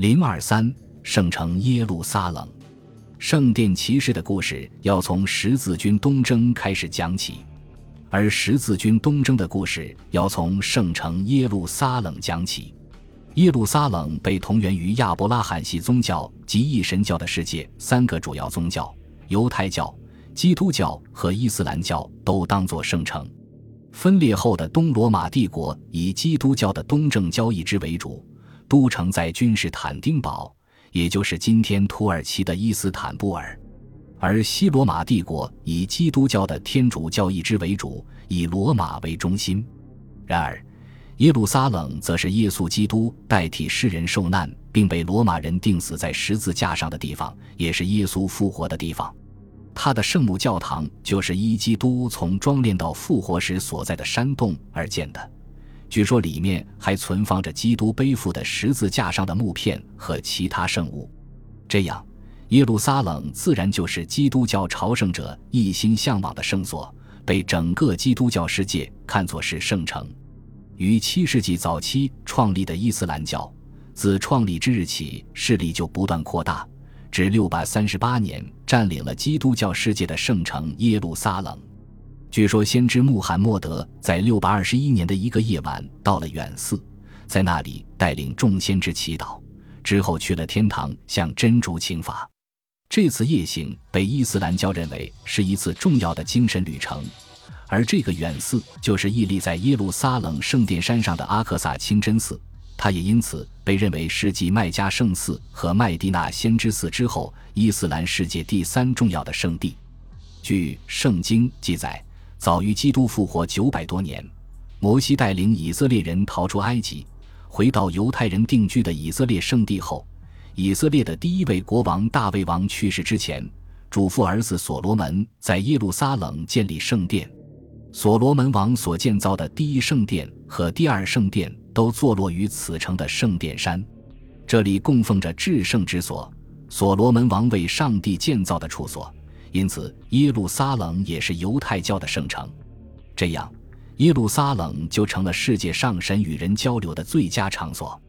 零二三，圣城耶路撒冷，圣殿骑士的故事要从十字军东征开始讲起，而十字军东征的故事要从圣城耶路撒冷讲起。耶路撒冷被同源于亚伯拉罕系宗教及一神教的世界三个主要宗教——犹太教、基督教和伊斯兰教都当作圣城。分裂后的东罗马帝国以基督教的东正教义之为主，都城在君士坦丁堡，也就是今天土耳其的伊斯坦布尔；而西罗马帝国以基督教的天主教义之为主，以罗马为中心。然而，耶路撒冷则是耶稣基督代替世人受难，并被罗马人钉死在十字架上的地方，也是耶稣复活的地方。他的圣母教堂就是依基督从装殓到复活时所在的山洞而建的。据说里面还存放着基督背负的十字架上的木片和其他圣物。这样，耶路撒冷自然就是基督教朝圣者一心向往的圣所，被整个基督教世界看作是圣城。于七世纪早期创立的伊斯兰教，自创立之日起势力就不断扩大，至六百三十八年占领了基督教世界的圣城耶路撒冷。据说，先知穆罕默德在六百二十一年的一个夜晚到了远寺，在那里带领众先知祈祷，之后去了天堂向真主请法。这次夜行被伊斯兰教认为是一次重要的精神旅程。而这个远寺就是屹立在耶路撒冷圣殿山上的阿克萨清真寺，它也因此被认为是继麦加圣寺和麦地那先知寺之后，伊斯兰世界第三重要的圣地。据圣经记载，早于基督复活九百多年，摩西带领以色列人逃出埃及，回到犹太人定居的以色列圣地后，以色列的第一位国王大卫王去世之前，嘱咐儿子所罗门在耶路撒冷建立圣殿。所罗门王所建造的第一圣殿和第二圣殿都坐落于此城的圣殿山，这里供奉着至圣之所，所罗门王为上帝建造的处所，因此耶路撒冷也是犹太教的圣城。这样，耶路撒冷就成了世界上神与人交流的最佳场所。